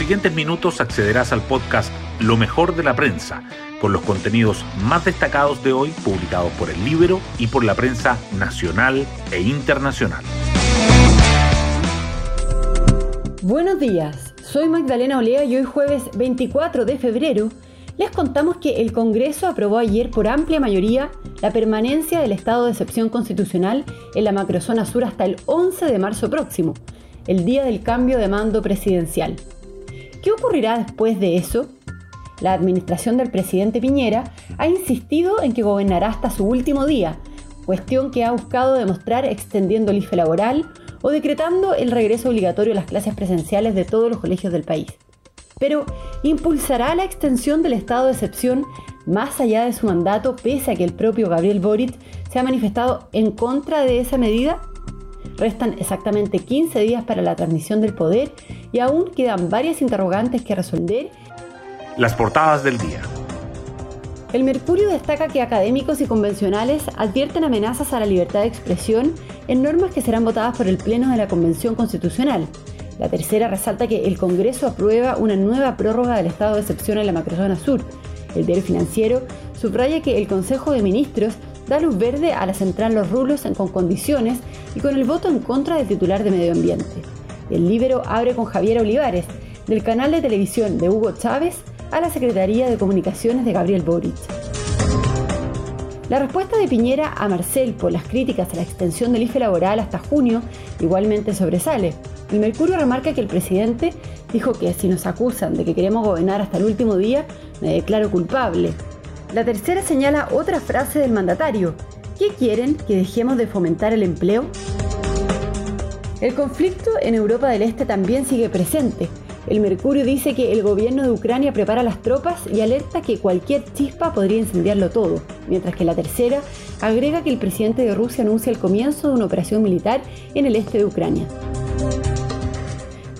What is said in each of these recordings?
siguientes minutos accederás al podcast Lo mejor de la prensa, con los contenidos más destacados de hoy publicados por el libro y por la prensa nacional e internacional. Buenos días, soy Magdalena Olea y hoy jueves 24 de febrero les contamos que el Congreso aprobó ayer por amplia mayoría la permanencia del estado de excepción constitucional en la macrozona sur hasta el 11 de marzo próximo, el día del cambio de mando presidencial. ¿Qué ocurrirá después de eso? La administración del presidente Piñera ha insistido en que gobernará hasta su último día, cuestión que ha buscado demostrar extendiendo el IFE laboral o decretando el regreso obligatorio a las clases presenciales de todos los colegios del país. Pero, ¿impulsará la extensión del estado de excepción más allá de su mandato pese a que el propio Gabriel Boric se ha manifestado en contra de esa medida? Restan exactamente 15 días para la transmisión del poder y aún quedan varias interrogantes que resolver. Las portadas del día. El Mercurio destaca que académicos y convencionales advierten amenazas a la libertad de expresión en normas que serán votadas por el Pleno de la Convención Constitucional. La tercera resalta que el Congreso aprueba una nueva prórroga del estado de excepción en la macrozona sur. El diario financiero subraya que el Consejo de Ministros da luz verde a la central Los Rulos con condiciones y con el voto en contra del titular de Medio Ambiente. El Libero abre con Javier Olivares, del canal de televisión de Hugo Chávez a la Secretaría de Comunicaciones de Gabriel Boric. La respuesta de Piñera a Marcel por las críticas a la extensión del IFE laboral hasta junio igualmente sobresale. El Mercurio remarca que el presidente dijo que si nos acusan de que queremos gobernar hasta el último día, me declaro culpable. La tercera señala otra frase del mandatario. ¿Qué quieren? ¿Que dejemos de fomentar el empleo? El conflicto en Europa del Este también sigue presente. El Mercurio dice que el gobierno de Ucrania prepara las tropas y alerta que cualquier chispa podría incendiarlo todo, mientras que la tercera agrega que el presidente de Rusia anuncia el comienzo de una operación militar en el este de Ucrania.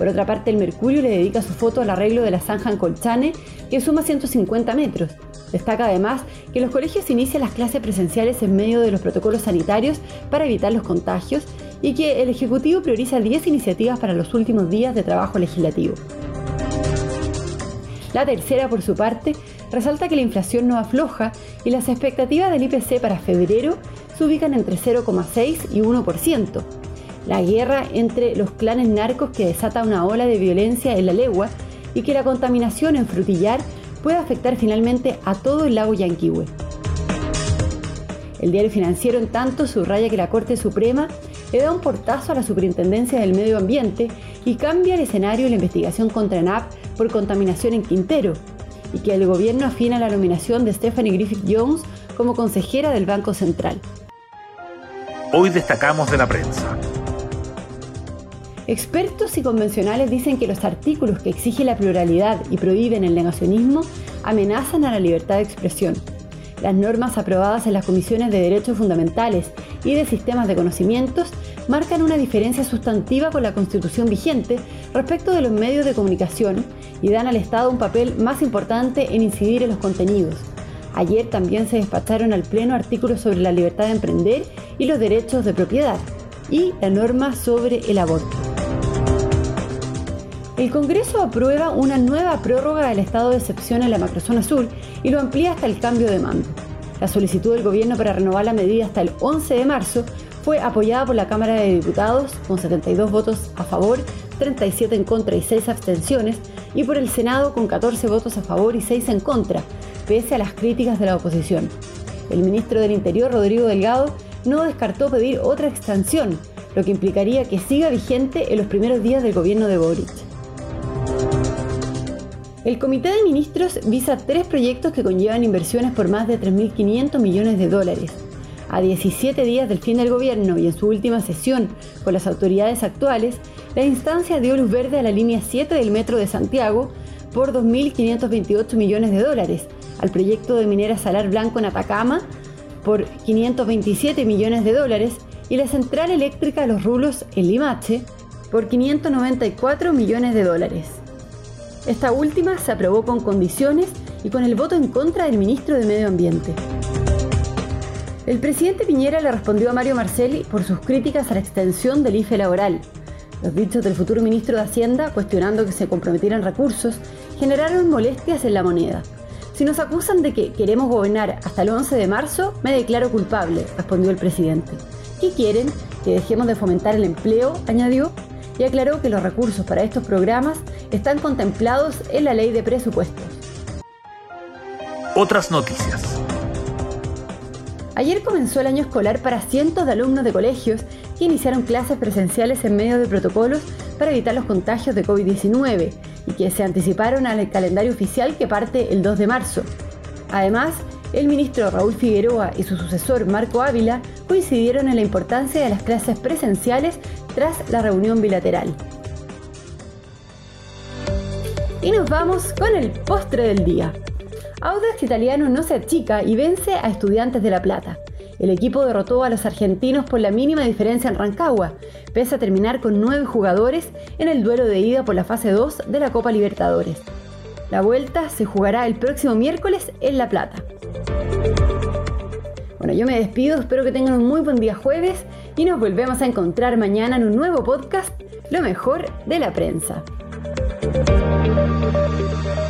Por otra parte, el Mercurio le dedica su foto al arreglo de la zanja en Colchane, que suma 150 metros. Destaca además que los colegios inician las clases presenciales en medio de los protocolos sanitarios para evitar los contagios y que el Ejecutivo prioriza 10 iniciativas para los últimos días de trabajo legislativo. La tercera, por su parte, resalta que la inflación no afloja y las expectativas del IPC para febrero se ubican entre 0,6 y 1%. La guerra entre los clanes narcos que desata una ola de violencia en la legua y que la contaminación en Frutillar puede afectar finalmente a todo el lago Yanquihue. El diario financiero, en tanto, subraya que la Corte Suprema le da un portazo a la Superintendencia del Medio Ambiente y cambia el escenario de la investigación contra ENAP por contaminación en Quintero, y que el gobierno afina la nominación de Stephanie Griffith Jones como consejera del Banco Central. Hoy destacamos de la prensa. Expertos y convencionales dicen que los artículos que exigen la pluralidad y prohíben el negacionismo amenazan a la libertad de expresión. Las normas aprobadas en las comisiones de derechos fundamentales y de sistemas de conocimientos marcan una diferencia sustantiva con la constitución vigente respecto de los medios de comunicación y dan al Estado un papel más importante en incidir en los contenidos. Ayer también se despacharon al Pleno artículos sobre la libertad de emprender y los derechos de propiedad y la norma sobre el aborto. El Congreso aprueba una nueva prórroga del estado de excepción en la macrozona sur y lo amplía hasta el cambio de mando. La solicitud del gobierno para renovar la medida hasta el 11 de marzo fue apoyada por la Cámara de Diputados con 72 votos a favor, 37 en contra y 6 abstenciones, y por el Senado con 14 votos a favor y 6 en contra, pese a las críticas de la oposición. El ministro del Interior, Rodrigo Delgado, no descartó pedir otra extensión, lo que implicaría que siga vigente en los primeros días del gobierno de Boric. El Comité de Ministros visa tres proyectos que conllevan inversiones por más de 3.500 millones de dólares a 17 días del fin del gobierno y en su última sesión con las autoridades actuales, la instancia dio luz verde a la línea 7 del Metro de Santiago por 2.528 millones de dólares, al proyecto de minera Salar Blanco en Atacama por 527 millones de dólares y la central eléctrica los rulos en Limache por 594 millones de dólares. Esta última se aprobó con condiciones y con el voto en contra del ministro de Medio Ambiente. El presidente Piñera le respondió a Mario Marcelli por sus críticas a la extensión del IFE laboral. Los dichos del futuro ministro de Hacienda, cuestionando que se comprometieran recursos, generaron molestias en la moneda. Si nos acusan de que queremos gobernar hasta el 11 de marzo, me declaro culpable, respondió el presidente. ¿Qué quieren? ¿Que dejemos de fomentar el empleo? añadió, y aclaró que los recursos para estos programas están contemplados en la ley de presupuestos. Otras noticias. Ayer comenzó el año escolar para cientos de alumnos de colegios que iniciaron clases presenciales en medio de protocolos para evitar los contagios de COVID-19 y que se anticiparon al calendario oficial que parte el 2 de marzo. Además, el ministro Raúl Figueroa y su sucesor Marco Ávila coincidieron en la importancia de las clases presenciales tras la reunión bilateral. Y nos vamos con el postre del día. Audax Italiano no se achica y vence a Estudiantes de La Plata. El equipo derrotó a los argentinos por la mínima diferencia en Rancagua, pese a terminar con nueve jugadores en el duelo de ida por la fase 2 de la Copa Libertadores. La vuelta se jugará el próximo miércoles en La Plata. Bueno, yo me despido, espero que tengan un muy buen día jueves y nos volvemos a encontrar mañana en un nuevo podcast, Lo mejor de la prensa. 嗯。